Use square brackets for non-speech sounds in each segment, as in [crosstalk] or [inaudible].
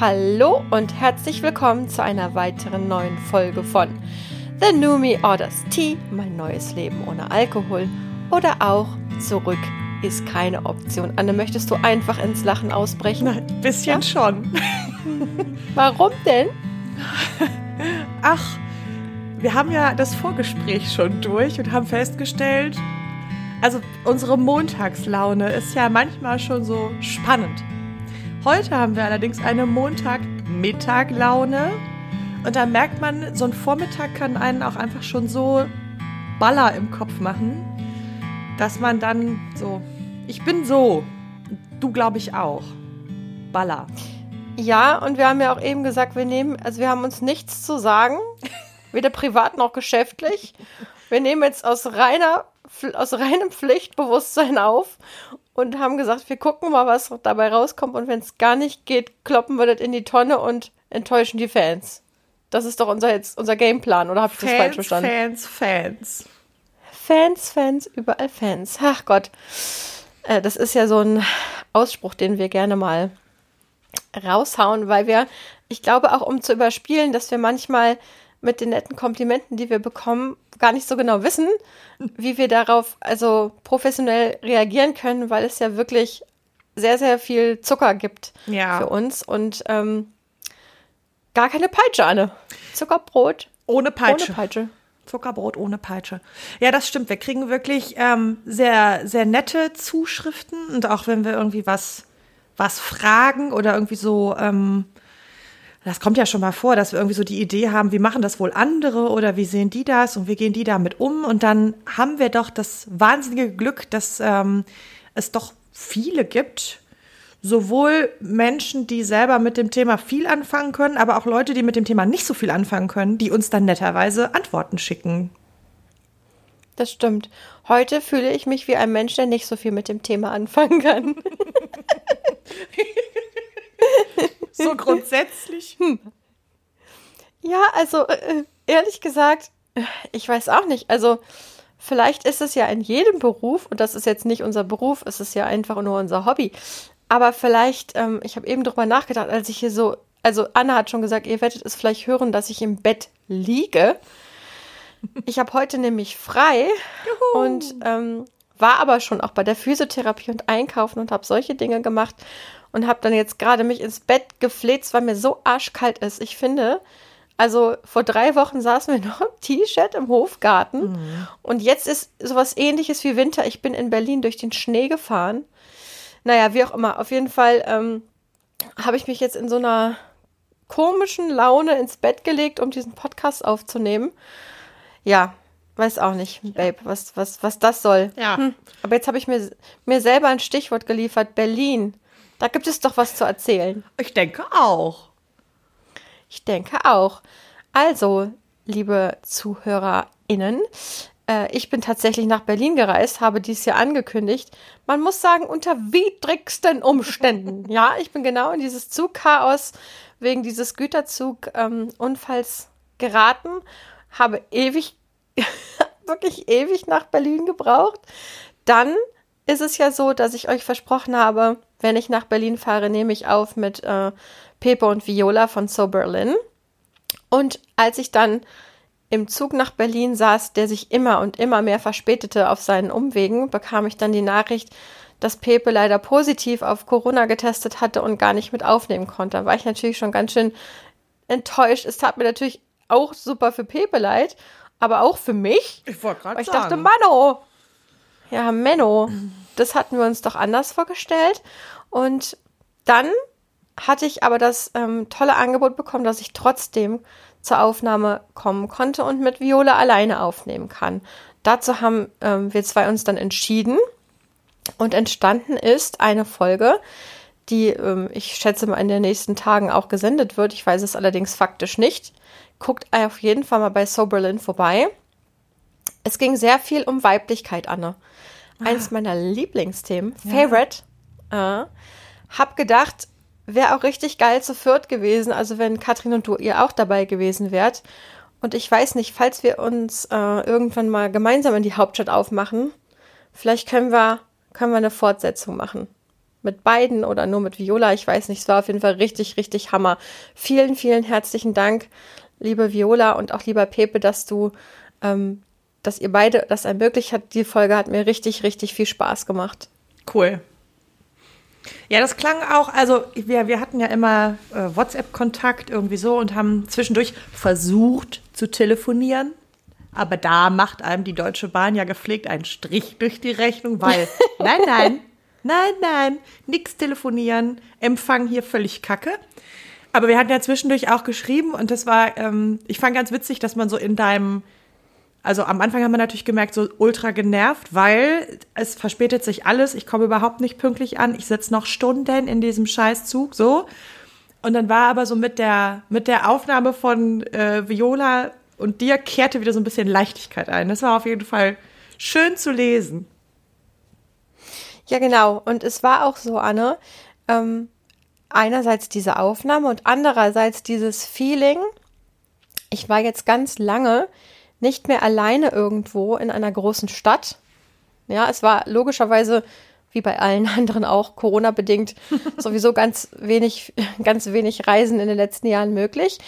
Hallo und herzlich willkommen zu einer weiteren neuen Folge von The Numi Orders Tea, mein neues Leben ohne Alkohol oder auch Zurück ist keine Option. Anne, möchtest du einfach ins Lachen ausbrechen? Nein, ein bisschen ja? schon. [laughs] [laughs] Warum denn? Ach, wir haben ja das Vorgespräch schon durch und haben festgestellt, also unsere Montagslaune ist ja manchmal schon so spannend. Heute haben wir allerdings eine Montag-Mittag-Laune. Und da merkt man, so ein Vormittag kann einen auch einfach schon so Baller im Kopf machen, dass man dann so, ich bin so, du glaube ich auch. Baller. Ja, und wir haben ja auch eben gesagt, wir nehmen, also wir haben uns nichts zu sagen, [laughs] weder privat noch geschäftlich. Wir nehmen jetzt aus reiner, aus reinem Pflichtbewusstsein auf und haben gesagt, wir gucken mal, was dabei rauskommt und wenn es gar nicht geht, kloppen wir das in die Tonne und enttäuschen die Fans. Das ist doch unser jetzt unser Gameplan, oder habe ich das falsch verstanden? Fans, Fans. Fans, Fans, überall Fans. Ach Gott. Äh, das ist ja so ein Ausspruch, den wir gerne mal raushauen, weil wir, ich glaube auch, um zu überspielen, dass wir manchmal mit den netten Komplimenten, die wir bekommen, gar nicht so genau wissen, wie wir darauf also professionell reagieren können, weil es ja wirklich sehr, sehr viel Zucker gibt ja. für uns und ähm, gar keine Peitsche, Anne. Zuckerbrot. Ohne Peitsche. Ohne Peitsche. Zuckerbrot ohne Peitsche. Ja, das stimmt. Wir kriegen wirklich ähm, sehr, sehr nette Zuschriften und auch wenn wir irgendwie was, was fragen oder irgendwie so ähm, das kommt ja schon mal vor, dass wir irgendwie so die Idee haben, wie machen das wohl andere oder wie sehen die das und wie gehen die damit um. Und dann haben wir doch das wahnsinnige Glück, dass ähm, es doch viele gibt, sowohl Menschen, die selber mit dem Thema viel anfangen können, aber auch Leute, die mit dem Thema nicht so viel anfangen können, die uns dann netterweise Antworten schicken. Das stimmt. Heute fühle ich mich wie ein Mensch, der nicht so viel mit dem Thema anfangen kann. [laughs] so [laughs] grundsätzlich. Hm. Ja, also äh, ehrlich gesagt, ich weiß auch nicht. Also vielleicht ist es ja in jedem Beruf, und das ist jetzt nicht unser Beruf, es ist ja einfach nur unser Hobby. Aber vielleicht, ähm, ich habe eben drüber nachgedacht, als ich hier so, also Anna hat schon gesagt, ihr werdet es vielleicht hören, dass ich im Bett liege. Ich habe heute nämlich frei Juhu. und ähm, war aber schon auch bei der Physiotherapie und Einkaufen und habe solche Dinge gemacht und habe dann jetzt gerade mich ins Bett gefläzt, weil mir so arschkalt ist. Ich finde, also vor drei Wochen saßen wir [laughs] noch im T-Shirt im Hofgarten mhm. und jetzt ist sowas ähnliches wie Winter. Ich bin in Berlin durch den Schnee gefahren. Naja, wie auch immer. Auf jeden Fall ähm, habe ich mich jetzt in so einer komischen Laune ins Bett gelegt, um diesen Podcast aufzunehmen. Ja, weiß auch nicht, Babe, was, was, was das soll. Ja. Hm. Aber jetzt habe ich mir, mir selber ein Stichwort geliefert, Berlin. Da gibt es doch was zu erzählen. Ich denke auch. Ich denke auch. Also, liebe ZuhörerInnen, äh, ich bin tatsächlich nach Berlin gereist, habe dies Jahr angekündigt. Man muss sagen, unter widrigsten Umständen. [laughs] ja, ich bin genau in dieses Zugchaos wegen dieses Güterzugunfalls ähm, geraten, habe ewig, [laughs] wirklich ewig nach Berlin gebraucht. Dann ist es ja so, dass ich euch versprochen habe, wenn ich nach Berlin fahre, nehme ich auf mit äh, Pepe und Viola von So Berlin. Und als ich dann im Zug nach Berlin saß, der sich immer und immer mehr verspätete auf seinen Umwegen, bekam ich dann die Nachricht, dass Pepe leider positiv auf Corona getestet hatte und gar nicht mit aufnehmen konnte. Da war ich natürlich schon ganz schön enttäuscht. Es tat mir natürlich auch super für Pepe leid, aber auch für mich. Ich wollte gerade sagen. Ich dachte, Mano. Ja, Menno das hatten wir uns doch anders vorgestellt. Und dann hatte ich aber das ähm, tolle Angebot bekommen, dass ich trotzdem zur Aufnahme kommen konnte und mit Viola alleine aufnehmen kann. Dazu haben ähm, wir zwei uns dann entschieden und entstanden ist eine Folge, die ähm, ich schätze mal in den nächsten Tagen auch gesendet wird. Ich weiß es allerdings faktisch nicht. Guckt auf jeden Fall mal bei Soberlin vorbei. Es ging sehr viel um Weiblichkeit, Anne eins meiner Lieblingsthemen, ja. Favorite. Äh, hab gedacht, wäre auch richtig geil zu viert gewesen, also wenn Katrin und du ihr auch dabei gewesen wärt. Und ich weiß nicht, falls wir uns äh, irgendwann mal gemeinsam in die Hauptstadt aufmachen, vielleicht können wir, können wir eine Fortsetzung machen. mit beiden oder nur mit Viola. Ich weiß nicht, es war auf jeden Fall richtig, richtig Hammer. Vielen, vielen herzlichen Dank, liebe Viola und auch lieber Pepe, dass du, ähm, dass ihr beide das ermöglicht habt. Die Folge hat mir richtig, richtig viel Spaß gemacht. Cool. Ja, das klang auch, also wir, wir hatten ja immer äh, WhatsApp-Kontakt irgendwie so und haben zwischendurch versucht zu telefonieren. Aber da macht einem die Deutsche Bahn ja gepflegt einen Strich durch die Rechnung, weil [laughs] nein, nein, nein, nein, nix telefonieren, Empfang hier völlig kacke. Aber wir hatten ja zwischendurch auch geschrieben und das war, ähm, ich fand ganz witzig, dass man so in deinem also am Anfang haben wir natürlich gemerkt, so ultra genervt, weil es verspätet sich alles. Ich komme überhaupt nicht pünktlich an. Ich sitze noch Stunden in diesem Scheißzug, so. Und dann war aber so mit der, mit der Aufnahme von äh, Viola und dir kehrte wieder so ein bisschen Leichtigkeit ein. Das war auf jeden Fall schön zu lesen. Ja, genau. Und es war auch so, Anne, ähm, einerseits diese Aufnahme und andererseits dieses Feeling. Ich war jetzt ganz lange nicht mehr alleine irgendwo in einer großen Stadt. Ja, es war logischerweise wie bei allen [laughs] anderen auch Corona bedingt [laughs] sowieso ganz wenig ganz wenig Reisen in den letzten Jahren möglich.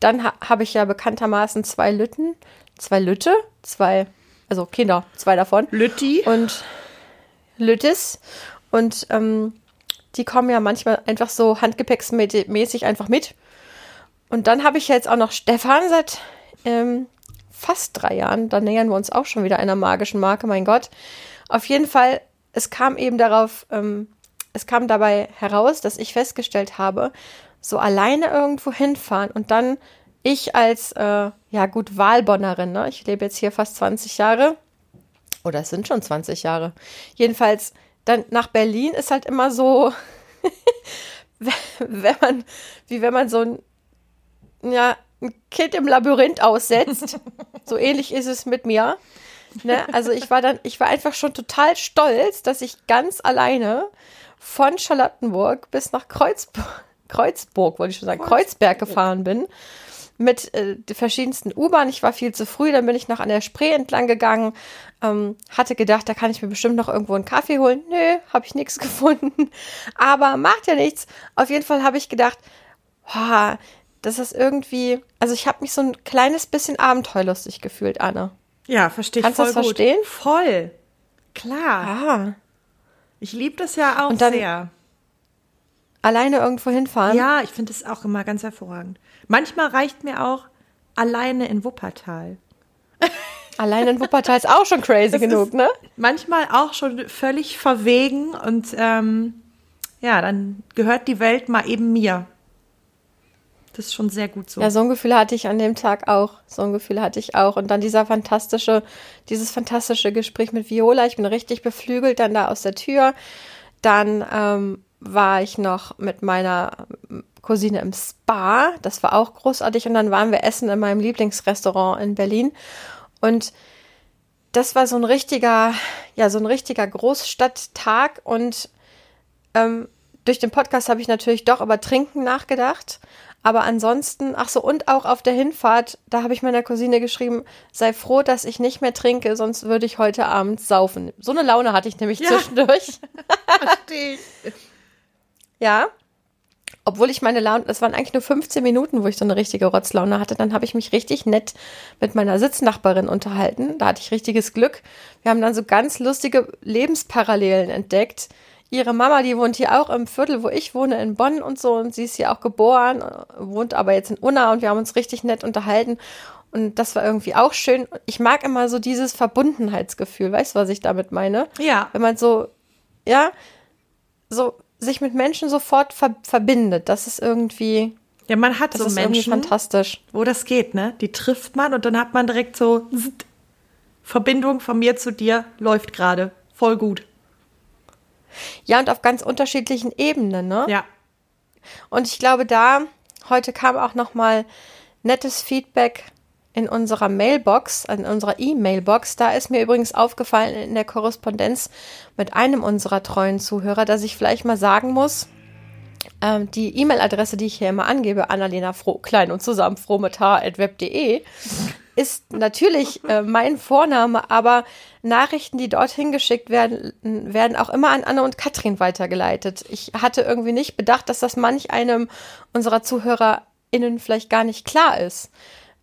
Dann ha habe ich ja bekanntermaßen zwei Lütten, zwei Lütte, zwei also Kinder, zwei davon. Lütti und Lüttis und ähm, die kommen ja manchmal einfach so handgepäcksmäßig einfach mit. Und dann habe ich jetzt auch noch Stefan seit ähm, fast drei Jahren. Da nähern wir uns auch schon wieder einer magischen Marke, mein Gott. Auf jeden Fall, es kam eben darauf, ähm, es kam dabei heraus, dass ich festgestellt habe, so alleine irgendwo hinfahren und dann ich als, äh, ja gut, Wahlbonnerin, ne? ich lebe jetzt hier fast 20 Jahre, oder es sind schon 20 Jahre. Jedenfalls, dann nach Berlin ist halt immer so, [laughs] wenn man, wie wenn man so ein, ja, ein Kind im Labyrinth aussetzt. [laughs] so ähnlich ist es mit mir. Ne? Also ich war dann, ich war einfach schon total stolz, dass ich ganz alleine von Charlottenburg bis nach Kreuzburg, Kreuzburg, wollte ich schon sagen, Kreuzberg gefahren bin. Mit äh, verschiedensten U-Bahnen. Ich war viel zu früh, dann bin ich noch an der Spree entlang gegangen. Ähm, hatte gedacht, da kann ich mir bestimmt noch irgendwo einen Kaffee holen. Nö, habe ich nichts [laughs] gefunden. Aber macht ja nichts. Auf jeden Fall habe ich gedacht, boah, das ist irgendwie, also ich habe mich so ein kleines bisschen abenteuerlustig gefühlt, Anne. Ja, verstehe ich Kannst voll du das gut. verstehen? Voll. Klar. Ah. Ich liebe das ja auch sehr. Alleine irgendwo hinfahren? Ja, ich finde es auch immer ganz hervorragend. Manchmal reicht mir auch alleine in Wuppertal. [laughs] Alleine in Wuppertal ist auch schon crazy das genug, ne? Manchmal auch schon völlig verwegen und ähm, ja, dann gehört die Welt mal eben mir. Das ist schon sehr gut so. Ja, so ein Gefühl hatte ich an dem Tag auch. So ein Gefühl hatte ich auch. Und dann dieser fantastische, dieses fantastische Gespräch mit Viola. Ich bin richtig beflügelt dann da aus der Tür. Dann ähm, war ich noch mit meiner Cousine im Spa. Das war auch großartig. Und dann waren wir essen in meinem Lieblingsrestaurant in Berlin. Und das war so ein richtiger, ja, so ein richtiger Großstadttag. Und ähm, durch den Podcast habe ich natürlich doch über Trinken nachgedacht. Aber ansonsten, ach so, und auch auf der Hinfahrt, da habe ich meiner Cousine geschrieben, sei froh, dass ich nicht mehr trinke, sonst würde ich heute Abend saufen. So eine Laune hatte ich nämlich ja. zwischendurch. [laughs] Verstehe Ja. Obwohl ich meine Laune, das waren eigentlich nur 15 Minuten, wo ich so eine richtige Rotzlaune hatte. Dann habe ich mich richtig nett mit meiner Sitznachbarin unterhalten. Da hatte ich richtiges Glück. Wir haben dann so ganz lustige Lebensparallelen entdeckt ihre Mama, die wohnt hier auch im Viertel, wo ich wohne, in Bonn und so. Und sie ist hier auch geboren, wohnt aber jetzt in Unna und wir haben uns richtig nett unterhalten. Und das war irgendwie auch schön. Ich mag immer so dieses Verbundenheitsgefühl. Weißt du, was ich damit meine? Ja. Wenn man so, ja, so sich mit Menschen sofort ver verbindet. Das ist irgendwie. Ja, man hat so Menschen, fantastisch. wo das geht, ne? Die trifft man und dann hat man direkt so Verbindung von mir zu dir läuft gerade. Voll gut. Ja, und auf ganz unterschiedlichen Ebenen, ne? Ja. Und ich glaube, da, heute kam auch nochmal nettes Feedback in unserer Mailbox, in unserer E-Mailbox. Da ist mir übrigens aufgefallen in der Korrespondenz mit einem unserer treuen Zuhörer, dass ich vielleicht mal sagen muss, ähm, die E-Mail-Adresse, die ich hier immer angebe, Annalena Froh, klein und zusammen, froh mit h.web.de, ist natürlich äh, mein Vorname, aber Nachrichten, die dorthin geschickt werden, werden auch immer an Anne und Katrin weitergeleitet. Ich hatte irgendwie nicht bedacht, dass das manch einem unserer ZuhörerInnen vielleicht gar nicht klar ist,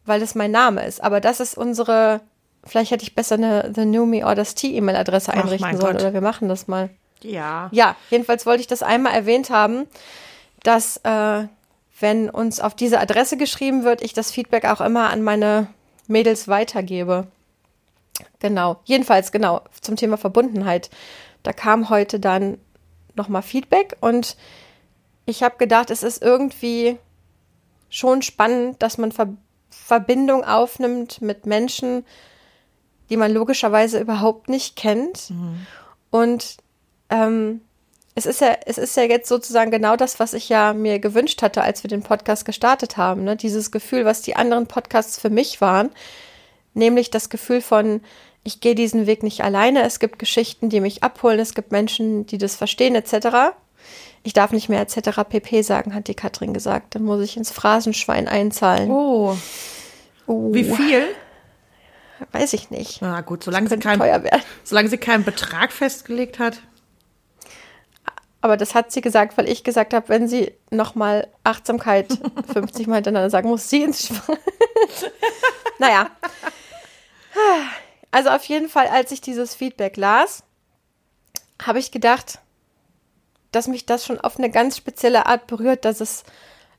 weil das mein Name ist. Aber das ist unsere, vielleicht hätte ich besser eine The New Me Orders Tea E-Mail-Adresse einrichten sollen oder wir machen das mal. Ja. Ja, jedenfalls wollte ich das einmal erwähnt haben, dass äh, wenn uns auf diese Adresse geschrieben wird, ich das Feedback auch immer an meine Mädels weitergebe. Genau. Jedenfalls, genau, zum Thema Verbundenheit. Da kam heute dann nochmal Feedback und ich habe gedacht, es ist irgendwie schon spannend, dass man Ver Verbindung aufnimmt mit Menschen, die man logischerweise überhaupt nicht kennt. Mhm. Und ähm, es ist ja, es ist ja jetzt sozusagen genau das, was ich ja mir gewünscht hatte, als wir den Podcast gestartet haben. Ne? Dieses Gefühl, was die anderen Podcasts für mich waren, nämlich das Gefühl von, ich gehe diesen Weg nicht alleine. Es gibt Geschichten, die mich abholen. Es gibt Menschen, die das verstehen, etc. Ich darf nicht mehr etc. pp sagen, hat die Katrin gesagt. Dann muss ich ins Phrasenschwein einzahlen. Oh. oh. Wie viel? Weiß ich nicht. Na gut, solange sie, kein, solange sie keinen Betrag festgelegt hat. Aber das hat sie gesagt, weil ich gesagt habe, wenn sie nochmal Achtsamkeit [laughs] 50 Mal hintereinander sagen muss, sie ins Schwein. [laughs] naja. Also auf jeden Fall, als ich dieses Feedback las, habe ich gedacht, dass mich das schon auf eine ganz spezielle Art berührt, dass es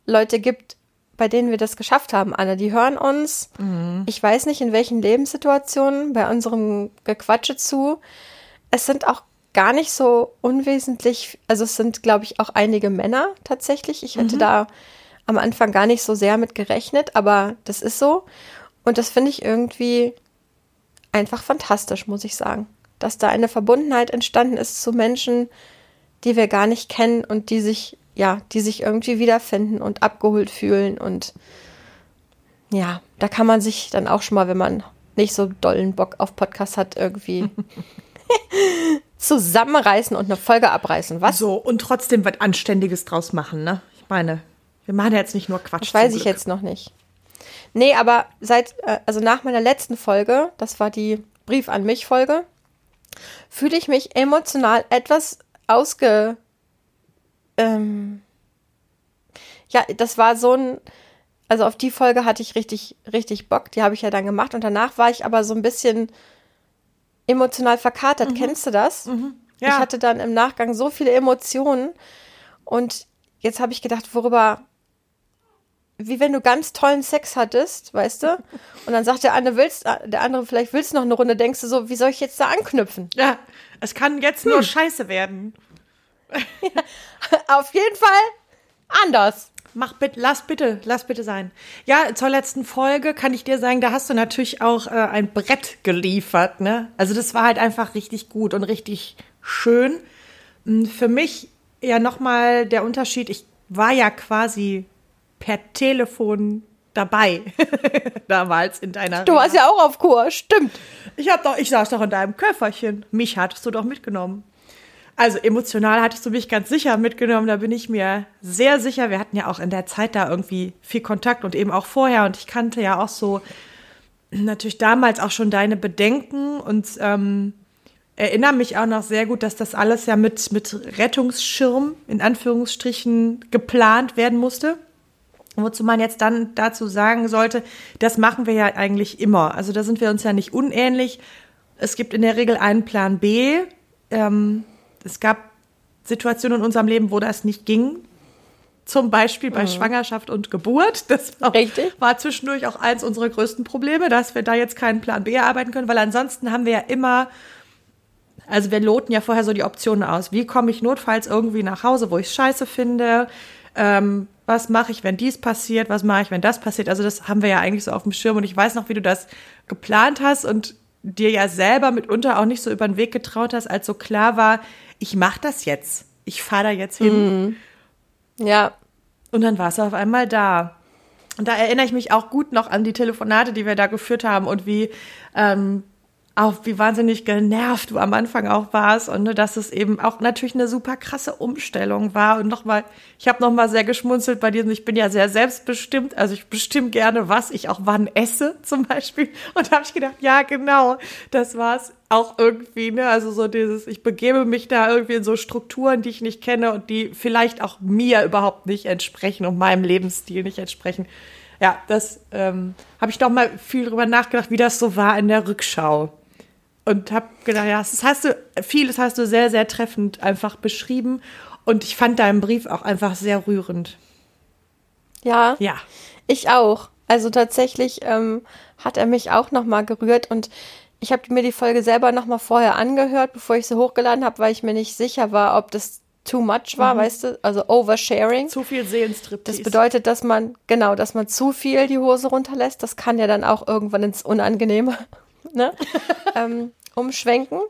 Leute gibt, bei denen wir das geschafft haben, Anne. Die hören uns. Mhm. Ich weiß nicht, in welchen Lebenssituationen bei unserem Gequatsche zu. Es sind auch gar nicht so unwesentlich, also es sind, glaube ich, auch einige Männer tatsächlich. Ich hätte mhm. da am Anfang gar nicht so sehr mit gerechnet, aber das ist so. Und das finde ich irgendwie einfach fantastisch, muss ich sagen. Dass da eine Verbundenheit entstanden ist zu Menschen, die wir gar nicht kennen und die sich, ja, die sich irgendwie wiederfinden und abgeholt fühlen. Und ja, da kann man sich dann auch schon mal, wenn man nicht so dollen Bock auf Podcast hat, irgendwie [laughs] zusammenreißen und eine Folge abreißen. Was? So, und trotzdem was Anständiges draus machen, ne? Ich meine, wir machen ja jetzt nicht nur Quatsch. Das weiß ich jetzt noch nicht. Nee, aber seit, äh, also nach meiner letzten Folge, das war die Brief an mich Folge, fühle ich mich emotional etwas ausge. Ähm, ja, das war so ein. Also auf die Folge hatte ich richtig, richtig Bock. Die habe ich ja dann gemacht. Und danach war ich aber so ein bisschen emotional verkatert. Mhm. Kennst du das? Mhm. Ja. Ich hatte dann im Nachgang so viele Emotionen. Und jetzt habe ich gedacht, worüber wie wenn du ganz tollen Sex hattest, weißt du? Und dann sagt der andere, willst, der andere, vielleicht willst du noch eine Runde, denkst du so, wie soll ich jetzt da anknüpfen? Ja, es kann jetzt hm. nur scheiße werden. [laughs] Ja, auf jeden Fall anders. Mach bitte, lass bitte, lass bitte sein. Ja, zur letzten Folge kann ich dir sagen, da hast du natürlich auch äh, ein Brett geliefert, ne? Also das war halt einfach richtig gut und richtig schön. Hm, für mich ja nochmal der Unterschied, ich war ja quasi per Telefon dabei [laughs] damals in deiner. Du warst ja auch auf Kur, stimmt. Ich hab doch, ich saß doch in deinem Köfferchen. Mich hattest du doch mitgenommen. Also emotional hattest du mich ganz sicher mitgenommen, da bin ich mir sehr sicher. Wir hatten ja auch in der Zeit da irgendwie viel Kontakt und eben auch vorher und ich kannte ja auch so natürlich damals auch schon deine Bedenken und ähm, erinnere mich auch noch sehr gut, dass das alles ja mit, mit Rettungsschirm in Anführungsstrichen geplant werden musste. Wozu man jetzt dann dazu sagen sollte, das machen wir ja eigentlich immer. Also da sind wir uns ja nicht unähnlich. Es gibt in der Regel einen Plan B. Ähm, es gab Situationen in unserem Leben, wo das nicht ging. Zum Beispiel bei mhm. Schwangerschaft und Geburt. Das war, war, zwischendurch auch eins unserer größten Probleme, dass wir da jetzt keinen Plan B erarbeiten können, weil ansonsten haben wir ja immer, also wir loten ja vorher so die Optionen aus. Wie komme ich notfalls irgendwie nach Hause, wo ich es scheiße finde? Ähm, was mache ich, wenn dies passiert, was mache ich, wenn das passiert. Also das haben wir ja eigentlich so auf dem Schirm und ich weiß noch, wie du das geplant hast und dir ja selber mitunter auch nicht so über den Weg getraut hast, als so klar war, ich mache das jetzt. Ich fahre da jetzt hin. Mhm. Ja. Und dann war es auf einmal da. Und da erinnere ich mich auch gut noch an die Telefonate, die wir da geführt haben und wie ähm, auch wie wahnsinnig genervt du am Anfang auch warst und ne, dass es eben auch natürlich eine super krasse Umstellung war und nochmal, ich habe nochmal sehr geschmunzelt bei diesem, ich bin ja sehr selbstbestimmt, also ich bestimme gerne, was ich auch wann esse [laughs] zum Beispiel und habe ich gedacht, ja genau, das war's auch irgendwie, ne, also so dieses, ich begebe mich da irgendwie in so Strukturen, die ich nicht kenne und die vielleicht auch mir überhaupt nicht entsprechen und meinem Lebensstil nicht entsprechen. Ja, das ähm, habe ich doch mal viel drüber nachgedacht, wie das so war in der Rückschau und habe gedacht, ja, das hast du, vieles hast du sehr, sehr treffend einfach beschrieben. Und ich fand deinen Brief auch einfach sehr rührend. Ja. Ja. Ich auch. Also tatsächlich ähm, hat er mich auch nochmal gerührt und ich habe mir die Folge selber nochmal vorher angehört, bevor ich sie hochgeladen habe, weil ich mir nicht sicher war, ob das too much war, mhm. weißt du, also oversharing. Zu viel Seelenstrip. Das bedeutet, dass man, genau, dass man zu viel die Hose runterlässt. Das kann ja dann auch irgendwann ins Unangenehme ne, [laughs] ähm, umschwenken.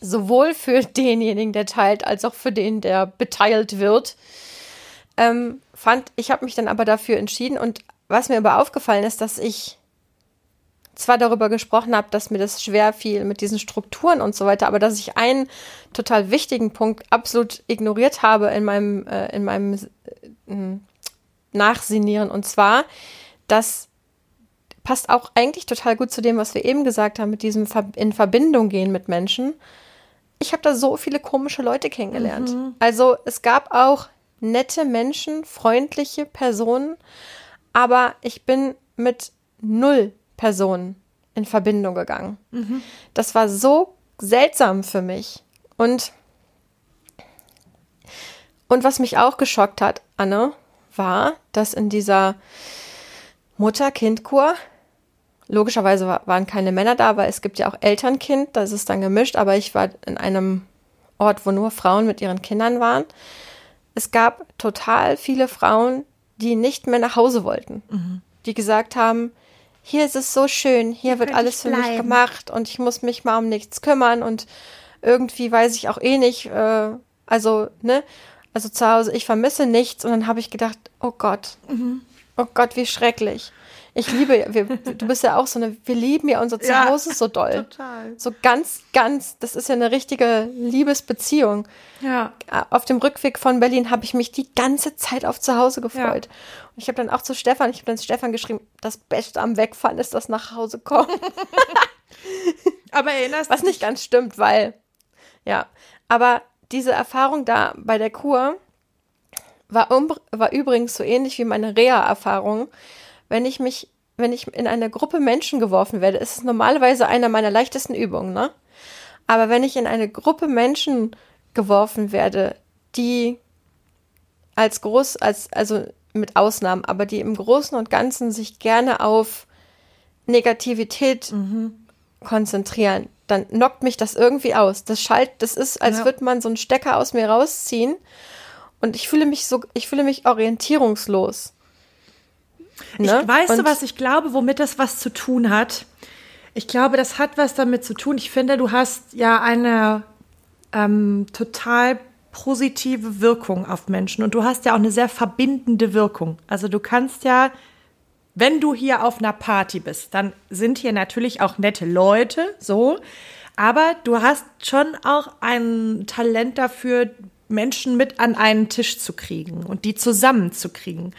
Sowohl für denjenigen, der teilt, als auch für den, der beteilt wird. Ähm, fand, ich habe mich dann aber dafür entschieden und was mir aber aufgefallen ist, dass ich zwar darüber gesprochen habe, dass mir das schwer fiel mit diesen Strukturen und so weiter, aber dass ich einen total wichtigen Punkt absolut ignoriert habe in meinem, äh, in meinem äh, Nachsinieren und zwar, dass passt auch eigentlich total gut zu dem, was wir eben gesagt haben, mit diesem in Verbindung gehen mit Menschen. Ich habe da so viele komische Leute kennengelernt. Mhm. Also es gab auch nette Menschen, freundliche Personen, aber ich bin mit null Personen in Verbindung gegangen. Mhm. Das war so seltsam für mich. Und, und was mich auch geschockt hat, Anne, war, dass in dieser Mutter-Kind-Kur Logischerweise waren keine Männer da, weil es gibt ja auch Elternkind, das ist dann gemischt, aber ich war in einem Ort, wo nur Frauen mit ihren Kindern waren. Es gab total viele Frauen, die nicht mehr nach Hause wollten, mhm. die gesagt haben, hier ist es so schön, hier wird alles für mich gemacht und ich muss mich mal um nichts kümmern und irgendwie weiß ich auch eh nicht, äh, also, ne, also zu Hause, ich vermisse nichts und dann habe ich gedacht, oh Gott, mhm. oh Gott, wie schrecklich. Ich liebe, wir, du bist ja auch so eine, wir lieben ja unser Zuhause ja, so doll. Total. So ganz, ganz, das ist ja eine richtige Liebesbeziehung. Ja. Auf dem Rückweg von Berlin habe ich mich die ganze Zeit auf Zuhause gefreut. Ja. Und ich habe dann auch zu Stefan, ich habe dann Stefan geschrieben, das Beste am Wegfahren ist das nach Hause kommen. [laughs] aber erinnerst Was nicht ganz stimmt, weil, ja. Aber diese Erfahrung da bei der Kur war, um, war übrigens so ähnlich wie meine Reha-Erfahrung wenn ich mich, wenn ich in eine Gruppe Menschen geworfen werde, ist es normalerweise einer meiner leichtesten Übungen, ne? Aber wenn ich in eine Gruppe Menschen geworfen werde, die als groß, als, also mit Ausnahmen, aber die im Großen und Ganzen sich gerne auf Negativität mhm. konzentrieren, dann knockt mich das irgendwie aus. Das schalt, das ist, als ja. würde man so einen Stecker aus mir rausziehen. Und ich fühle mich so, ich fühle mich orientierungslos. Ne? Ich weiß du, was ich glaube, womit das was zu tun hat. Ich glaube, das hat was damit zu tun. Ich finde, du hast ja eine ähm, total positive Wirkung auf Menschen und du hast ja auch eine sehr verbindende Wirkung. Also du kannst ja, wenn du hier auf einer Party bist, dann sind hier natürlich auch nette Leute, so. Aber du hast schon auch ein Talent dafür, Menschen mit an einen Tisch zu kriegen und die zusammenzukriegen.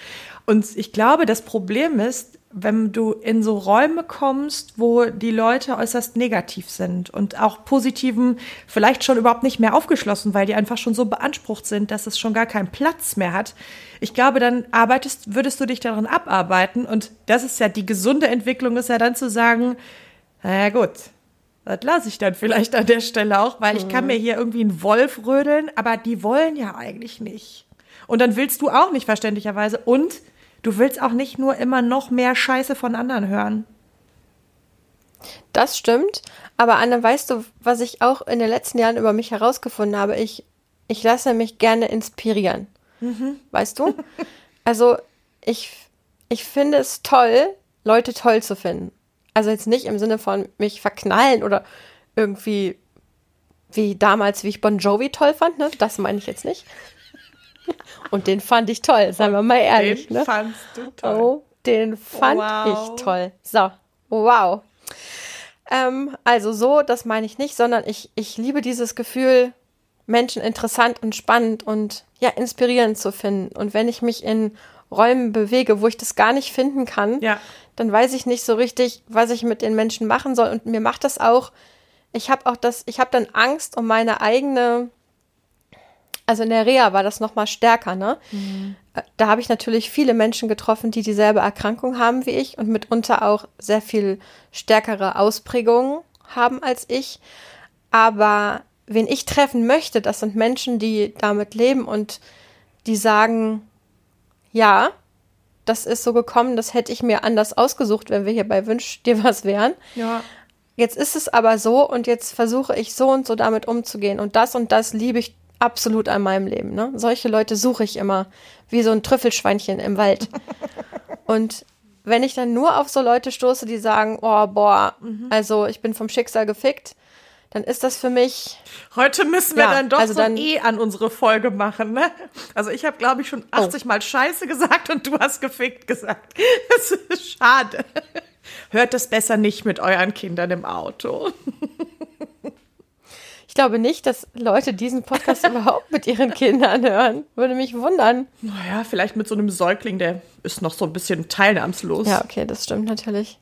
Und ich glaube, das Problem ist, wenn du in so Räume kommst, wo die Leute äußerst negativ sind und auch positiven vielleicht schon überhaupt nicht mehr aufgeschlossen, weil die einfach schon so beansprucht sind, dass es schon gar keinen Platz mehr hat. Ich glaube, dann arbeitest, würdest du dich daran abarbeiten und das ist ja die gesunde Entwicklung, ist ja dann zu sagen, naja gut, das lasse ich dann vielleicht an der Stelle auch, weil ich kann mhm. mir hier irgendwie einen Wolf rödeln, aber die wollen ja eigentlich nicht. Und dann willst du auch nicht verständlicherweise und Du willst auch nicht nur immer noch mehr Scheiße von anderen hören. Das stimmt. Aber Anne, weißt du, was ich auch in den letzten Jahren über mich herausgefunden habe? Ich, ich lasse mich gerne inspirieren. Mhm. Weißt du? [laughs] Also, ich, ich finde es toll, Leute toll zu finden. Also jetzt nicht im Sinne von mich verknallen oder irgendwie wie damals, wie ich Bon Jovi toll fand, ne? Das meine ich jetzt nicht. Und den fand ich toll, seien wir mal ehrlich. Den ne? fandst du toll. Oh, den fand wow. ich toll. So, wow. Ähm, also so, das meine ich nicht, sondern ich, ich liebe dieses Gefühl, Menschen interessant und spannend und ja, inspirierend zu finden. Und wenn ich mich in Räumen bewege, wo ich das gar nicht finden kann, Ja. dann weiß ich nicht so richtig, was ich mit den Menschen machen soll. Und mir macht das auch, ich habe auch das, ich habe dann Angst um meine eigene, also in der Reha war das noch mal stärker, ne? Äh, Da habe ich natürlich viele Menschen getroffen, die dieselbe Erkrankung haben wie ich und mitunter auch sehr viel stärkere Ausprägungen haben als ich. Aber wen ich treffen möchte, das sind Menschen, die damit leben und die sagen, ja, das ist so gekommen, das hätte ich mir anders ausgesucht, wenn wir hier bei Wünsch dir was wären. Ja. Jetzt ist es aber so und jetzt versuche ich so und so damit umzugehen. Und das und das liebe ich absolut an meinem Leben. Ne? Solche Leute suche ich immer, wie so ein Trüffelschweinchen im Wald. [laughs] und wenn ich dann nur auf so Leute stoße, die sagen, oh, boah, also ich bin vom Schicksal gefickt, dann ist das für mich, Heute müssen wir Ja, dann doch also so dann- E an unsere Folge machen, ne? Also ich habe, glaube ich, schon 80 Mal Scheiße gesagt und du hast gefickt gesagt. [laughs] Das ist schade. Hört das besser nicht mit euren Kindern im Auto. [laughs] ich glaube nicht, dass Leute diesen Podcast [laughs] überhaupt mit ihren Kindern hören. Würde mich wundern. Naja, vielleicht mit so einem Säugling, der ist noch so ein bisschen teilnahmslos. Ja, okay, das stimmt natürlich.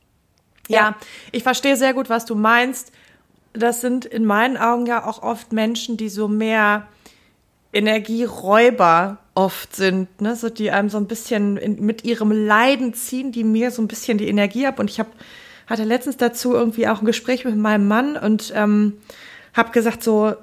Ja, ich verstehe sehr gut, was du meinst. Das sind in meinen Augen ja auch oft Menschen, die so mehr Energieräuber oft sind, ne? so die einem so ein bisschen in, mit ihrem Leiden ziehen, die mir so ein bisschen die Energie ab. Und ich hab, hatte letztens dazu irgendwie auch ein Gespräch mit meinem Mann und ähm, habe gesagt so,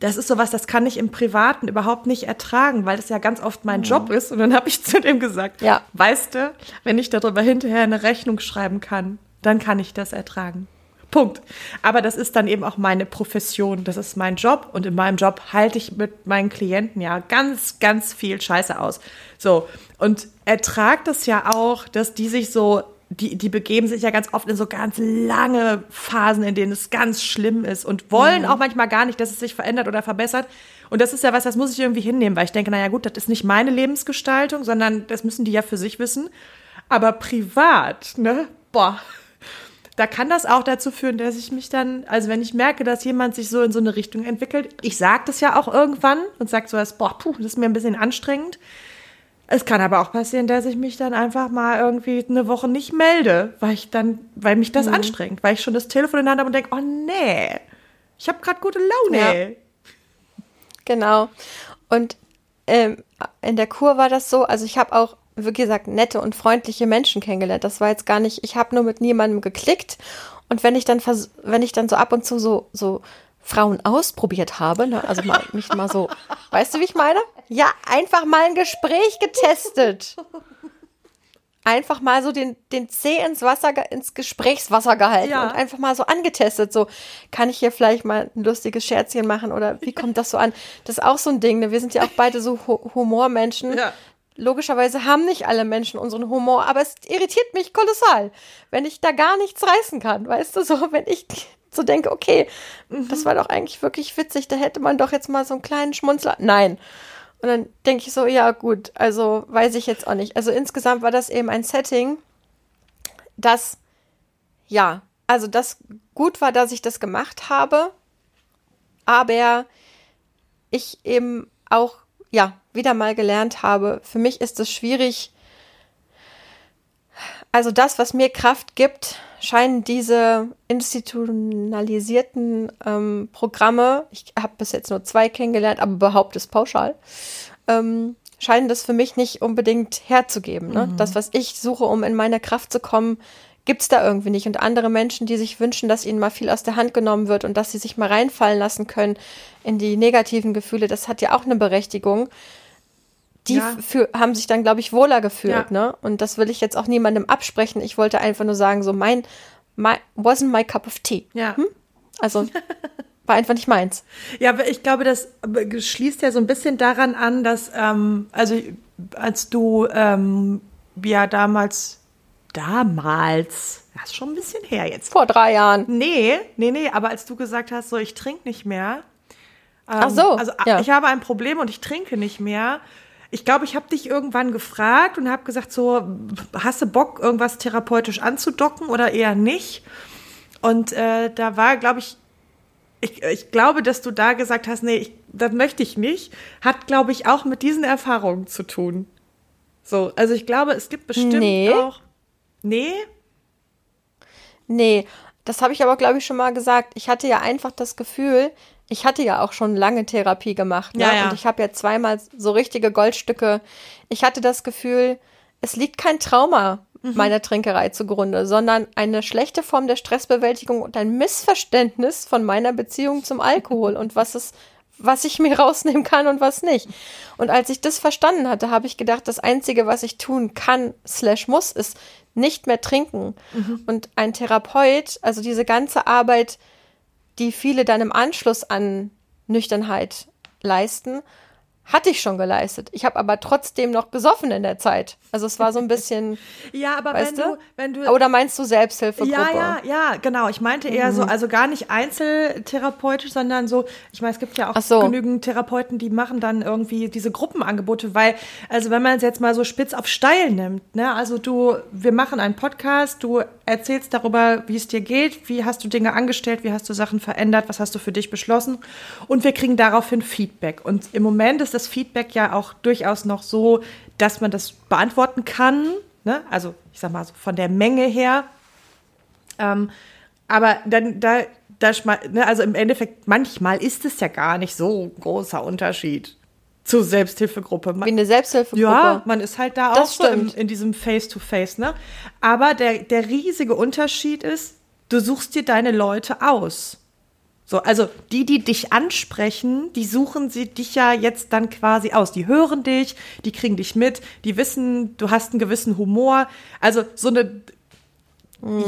das ist sowas, das kann ich im Privaten überhaupt nicht ertragen, weil das ja ganz oft mein Job ist. Und dann habe ich [laughs] zu dem gesagt, Ja. weißt du, wenn ich darüber hinterher eine Rechnung schreiben kann, dann kann ich das ertragen. Punkt. Aber das ist dann eben auch meine Profession, das ist mein Job und in meinem Job halte ich mit meinen Klienten ja ganz, ganz viel Scheiße aus. So, und ertragt es ja auch, dass die sich so, die, die begeben sich ja ganz oft in so ganz lange Phasen, in denen es ganz schlimm ist und wollen auch manchmal gar nicht, dass es sich verändert oder verbessert. Und das ist ja was, das muss ich irgendwie hinnehmen, weil ich denke, naja gut, das ist nicht meine Lebensgestaltung, sondern das müssen die ja für sich wissen. Aber privat, ne? Boah, da kann das auch dazu führen, dass ich mich dann, also wenn ich merke, dass jemand sich so in so eine Richtung entwickelt, ich sage das ja auch irgendwann und sage so, was, boah, puh, das ist mir ein bisschen anstrengend. Es kann aber auch passieren, dass ich mich dann einfach mal irgendwie eine Woche nicht melde, weil ich dann, weil mich das anstrengt, weil ich schon das Telefon in der Hand habe und denke, oh nee, ich habe gerade gute Laune. Genau. Und ähm, in der Kur war das so, also ich habe auch, wie gesagt, nette und freundliche Menschen kennengelernt. Das war jetzt gar nicht, ich habe nur mit niemandem geklickt. Und wenn ich dann vers wenn ich dann so ab und zu so, so Frauen ausprobiert habe, ne, also mal, mich mal so, weißt du, wie ich meine? Ja, einfach mal ein Gespräch getestet. Einfach mal so den, den Zeh ins Wasser, ins Gesprächswasser gehalten Ja. und einfach mal so angetestet. So, kann ich hier vielleicht mal ein lustiges Scherzchen machen oder wie kommt das so an? Das ist auch so ein Ding. Ne? Wir sind ja auch beide so Hu Humormenschen. Ja. Logischerweise haben nicht alle Menschen unseren Humor, aber es irritiert mich kolossal, wenn ich da gar nichts reißen kann. Weißt du, so, wenn ich so denke, okay, das war doch eigentlich wirklich witzig, da hätte man doch jetzt mal so einen kleinen Schmunzler. Nein. Und dann denke ich so, ja, gut, also weiß ich jetzt auch nicht. Also insgesamt war das eben ein Setting, das, ja, also das gut war, dass ich das gemacht habe, aber ich eben auch, ja, wieder mal gelernt habe, für mich ist es schwierig, also das, was mir Kraft gibt, scheinen diese institutionalisierten ähm, Programme, ich habe bis jetzt nur zwei kennengelernt, aber behaupte es pauschal, ähm, scheinen das für mich nicht unbedingt herzugeben. Ne? Das, was ich suche, um in meine Kraft zu kommen, gibt's da irgendwie nicht. Und andere Menschen, die sich wünschen, dass ihnen mal viel aus der Hand genommen wird und dass sie sich mal reinfallen lassen können in die negativen Gefühle, das hat ja auch eine Berechtigung. Die Ja. für, haben sich dann, glaube ich, wohler gefühlt. Ja. Ne? Und das will ich jetzt auch niemandem absprechen. Ich wollte einfach nur sagen, so mein, my, wasn't my cup of tea. Ja. Also [laughs] war einfach nicht meins. Ja, aber ich glaube, das schließt ja so ein bisschen daran an, dass, ähm, also als du ähm, ja damals, damals, das ist schon ein bisschen her jetzt. Vor drei Jahren. Nee, nee, nee, aber als du gesagt hast, so ich trinke nicht mehr. Ähm, Ach so, Also ja. ich habe ein Problem und ich trinke nicht mehr. Ich glaube, ich habe dich irgendwann gefragt und habe gesagt, so, hast du Bock, irgendwas therapeutisch anzudocken oder eher nicht? Und äh, da war, glaube ich, ich, ich glaube, dass du da gesagt hast, nee, ich, das möchte ich nicht, hat, glaube ich, auch mit diesen Erfahrungen zu tun. So, also ich glaube, es gibt bestimmt Nee. auch. Nee? Nee, das habe ich aber, glaube ich, schon mal gesagt. Ich hatte ja einfach das Gefühl, ich hatte ja auch schon lange Therapie gemacht. Ne? Ja, ja. Und ich habe ja zweimal so richtige Goldstücke. Ich hatte das Gefühl, es liegt kein Trauma Mhm. meiner Trinkerei zugrunde, sondern eine schlechte Form der Stressbewältigung und ein Missverständnis von meiner Beziehung zum Alkohol und was es was ich mir [laughs] rausnehmen kann und was nicht. Und als ich das verstanden hatte, habe ich gedacht, das Einzige, was ich tun kann, slash muss, ist nicht mehr trinken. Und ein Therapeut, also diese ganze Arbeit, die viele dann im Anschluss an Nüchternheit leisten, hatte ich schon geleistet. Ich habe aber trotzdem noch gesoffen in der Zeit. Also es war so ein bisschen, [laughs] Ja, aber weißt wenn du? du, wenn du. Oder meinst du Selbsthilfegruppe? Ja, ja, ja, genau. Ich meinte eher Mhm. so, also gar nicht einzeltherapeutisch, sondern so, ich meine, es gibt ja auch so. genügend Therapeuten, die machen dann irgendwie diese Gruppenangebote, weil, also wenn man es jetzt mal so spitz auf steil nimmt, ne, also du, wir machen einen Podcast, du erzählst darüber, wie es dir geht, wie hast du Dinge angestellt, wie hast du Sachen verändert, was hast du für dich beschlossen und wir kriegen daraufhin Feedback. Und im Moment ist das Feedback ja auch durchaus noch so, dass man das beantworten kann, ne, also ich sag mal so von der Menge her, ähm, aber dann, da, da, ne, also im Endeffekt, manchmal ist es ja gar nicht so ein großer Unterschied zur Selbsthilfegruppe. Man, Wie eine Selbsthilfegruppe. ja, man ist halt da auch Das so im, stimmt. in diesem Face-to-Face, ne? Aber der, der riesige Unterschied ist, du suchst dir deine Leute aus. So, also die, die dich ansprechen, die suchen sie dich ja jetzt dann quasi aus. Die hören dich, die kriegen dich mit, die wissen, du hast einen gewissen Humor. Also so eine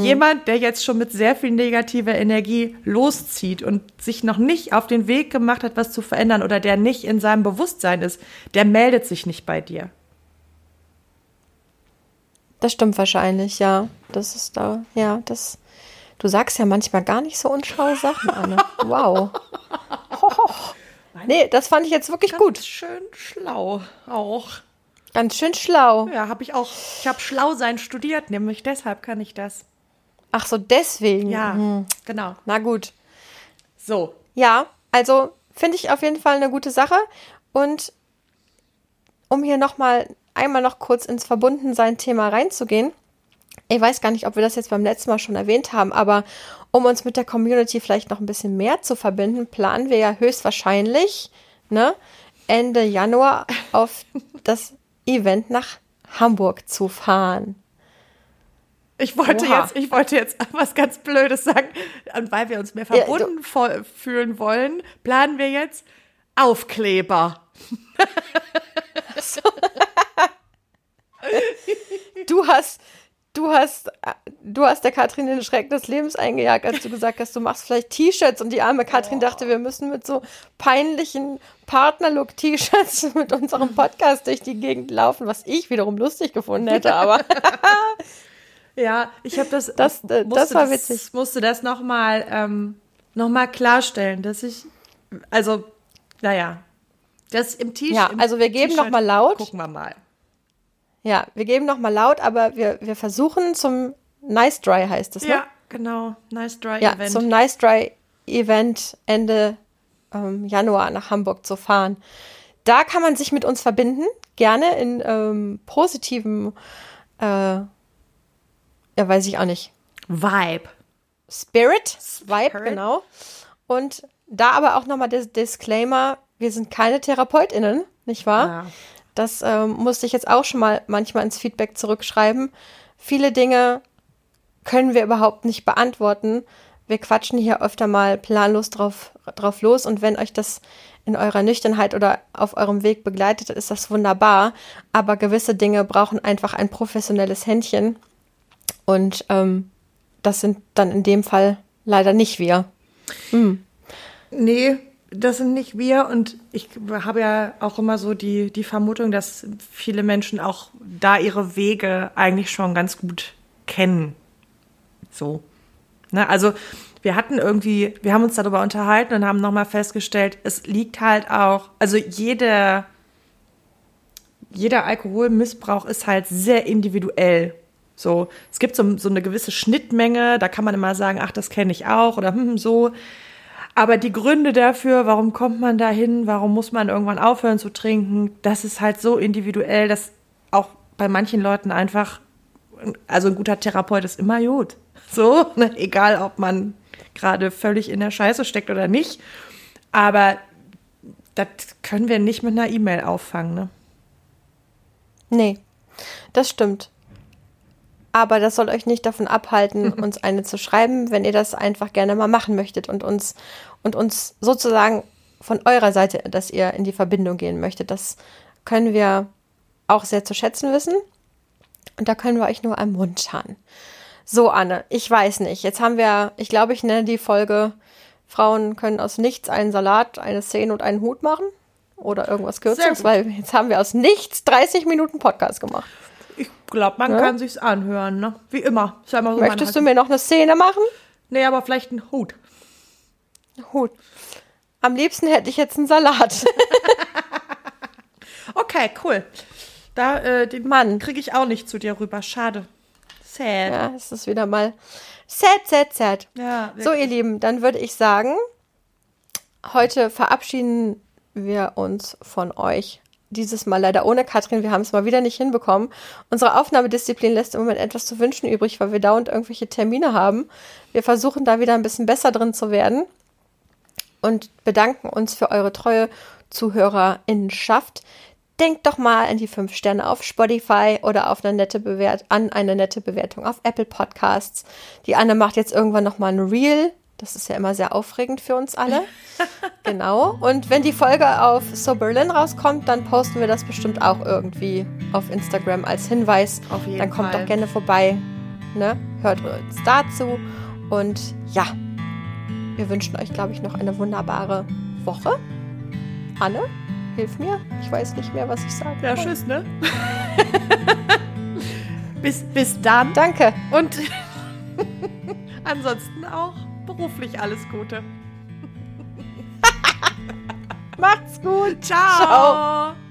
jemand, der jetzt schon mit sehr viel negativer Energie loszieht und sich noch nicht auf den Weg gemacht hat, was zu verändern oder der nicht in seinem Bewusstsein ist, der meldet sich nicht bei dir. Das stimmt wahrscheinlich, ja. Das ist da, ja, das. Du sagst ja manchmal gar nicht so unschlaue Sachen, Anne. Wow. [laughs] Nee, das fand ich jetzt wirklich gut. Schön schlau auch. Ganz schön schlau. Ja, habe ich auch. Ich habe schlau sein studiert, nämlich deshalb kann ich das. Ach so, deswegen. Ja, Hm. genau. Na gut. So. Ja, also finde ich auf jeden Fall eine gute Sache. Und um hier nochmal einmal noch kurz ins Verbundensein-Thema reinzugehen, ich weiß gar nicht, ob wir das jetzt beim letzten Mal schon erwähnt haben, aber um uns mit der Community vielleicht noch ein bisschen mehr zu verbinden, planen wir ja höchstwahrscheinlich ne, Ende Januar [laughs] auf das Event nach Hamburg zu fahren. Ich wollte Oha. jetzt, ich wollte jetzt [laughs] was ganz Blödes sagen. Und weil wir uns mehr Ja, verbunden vo- fühlen wollen, planen wir jetzt Aufkleber. [laughs] Du hast, du hast, du hast der Katrin den Schreck des Lebens eingejagt, als du gesagt hast, du machst vielleicht T-Shirts und die arme Katrin dachte, wir müssen mit so peinlichen Partnerlook-T-Shirts [laughs] mit unserem Podcast durch die Gegend laufen, was ich wiederum lustig gefunden hätte, aber [laughs] Ja, ich habe das, Das, äh, musste das war witzig. Musste das nochmal ähm, noch mal klarstellen, dass ich, also, naja, das im T-Shirt. Ja, also wir geben T-Shirt noch mal laut. Gucken wir mal. Ja, wir geben noch mal laut, aber wir, wir versuchen zum Nice Dry heißt es, ne? Ja, genau. Nice Dry Ja, Event. zum Nice Dry Event Ende ähm, Januar nach Hamburg zu fahren. Da kann man sich mit uns verbinden, gerne in ähm, positivem, äh, ja, weiß ich auch nicht, Vibe. Spirit, Vibe, Spirit. genau. Und da aber auch nochmal der Disclaimer, wir sind keine TherapeutInnen, nicht wahr? Ja. Das ähm, musste ich jetzt auch schon mal manchmal ins Feedback zurückschreiben. Viele Dinge können wir überhaupt nicht beantworten. Wir quatschen hier öfter mal planlos drauf, drauf los und wenn euch das in eurer Nüchternheit oder auf eurem Weg begleitet, ist das wunderbar. Aber gewisse Dinge brauchen einfach ein professionelles Händchen und ähm, das sind dann in dem Fall leider nicht wir. Nee, das sind nicht wir. Und ich habe ja auch immer so die, die Vermutung, dass viele Menschen auch da ihre Wege eigentlich schon ganz gut kennen. So. Ne, also wir hatten irgendwie, wir haben uns darüber unterhalten und haben nochmal festgestellt, es liegt halt auch, also jede, jeder Alkoholmissbrauch ist halt sehr individuell. So, es gibt so, so eine gewisse Schnittmenge, da kann man immer sagen, ach, das kenne ich auch oder hm, so. Aber die Gründe dafür, warum kommt man da hin, warum muss man irgendwann aufhören zu trinken, das ist halt so individuell, dass auch bei manchen Leuten einfach, also ein guter Therapeut ist immer gut. So, ne? egal ob man gerade völlig in der Scheiße steckt oder nicht. Aber das können wir nicht mit einer E-Mail auffangen, ne? Nee, das stimmt. Aber das soll euch nicht davon abhalten, [laughs] uns eine zu schreiben, wenn ihr das einfach gerne mal machen möchtet und uns, und uns sozusagen von eurer Seite, dass ihr in die Verbindung gehen möchtet. Das können wir auch sehr zu schätzen wissen. Und da können wir euch nur ermuntern. So, Anne, ich weiß nicht. Jetzt haben wir, ich glaube, ich nenne die Folge Frauen können aus nichts einen Salat, eine Szene und einen Hut machen. Oder irgendwas Kürzeres, weil jetzt haben wir aus nichts 30 Minuten Podcast gemacht. Ich glaube, man ja? kann sich's anhören, ne? Wie immer. So Möchtest du mir noch eine Szene machen? Nee, aber vielleicht einen Hut. Hut. Am liebsten hätte ich jetzt einen Salat. [laughs] okay, cool. Da, äh, den Mann kriege ich auch nicht zu dir rüber. Schade. Sad. Ja, es ist wieder mal sad, sad, sad. Ja, so, ihr Lieben, dann würde ich sagen, heute verabschieden wir uns von euch. Dieses Mal leider ohne Katrin. Wir haben es mal wieder nicht hinbekommen. Unsere Aufnahmedisziplin lässt im Moment etwas zu wünschen übrig, weil wir dauernd irgendwelche Termine haben. Wir versuchen da wieder ein bisschen besser drin zu werden und bedanken uns für eure treue Zuhörerinnenschaft denkt doch mal an die fünf Sterne auf Spotify oder auf eine nette Bewert an eine nette Bewertung auf Apple Podcasts. Die Anne macht jetzt irgendwann noch mal ein Reel. Das ist ja immer sehr aufregend für uns alle. [laughs] genau. Und wenn die Folge auf So Berlin rauskommt, dann posten wir das bestimmt auch irgendwie auf Instagram als Hinweis. Auf jeden dann kommt Fall. doch gerne vorbei. Ne? Hört uns dazu. Und ja, wir wünschen euch, glaube ich, noch eine wunderbare Woche. Anne? Hilf mir. Ich weiß nicht mehr, was ich sage. Ja, tschüss, ne? [laughs] bis, bis dann. Danke. Und [laughs] ansonsten auch beruflich alles Gute. [laughs] Macht's gut. Ciao. Ciao.